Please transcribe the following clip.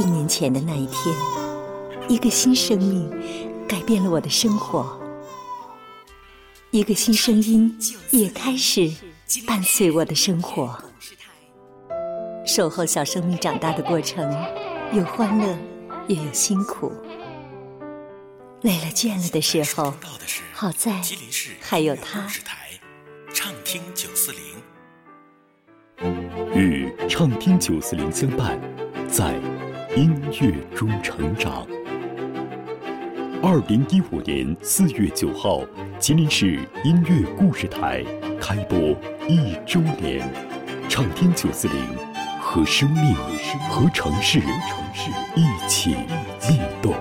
一年前的那一天，一个新生命改变了我的生活，一个新声音也开始伴随我的生活。守候小生命长大的过程，有欢乐，也有辛苦。累了倦了的时候，好在还有他。畅听九四零，与畅听九四零相伴，在音乐中成长。二零一五年四月九号，吉林市音乐故事台开播一周年，畅听九四零，和生命和城市一起悸动。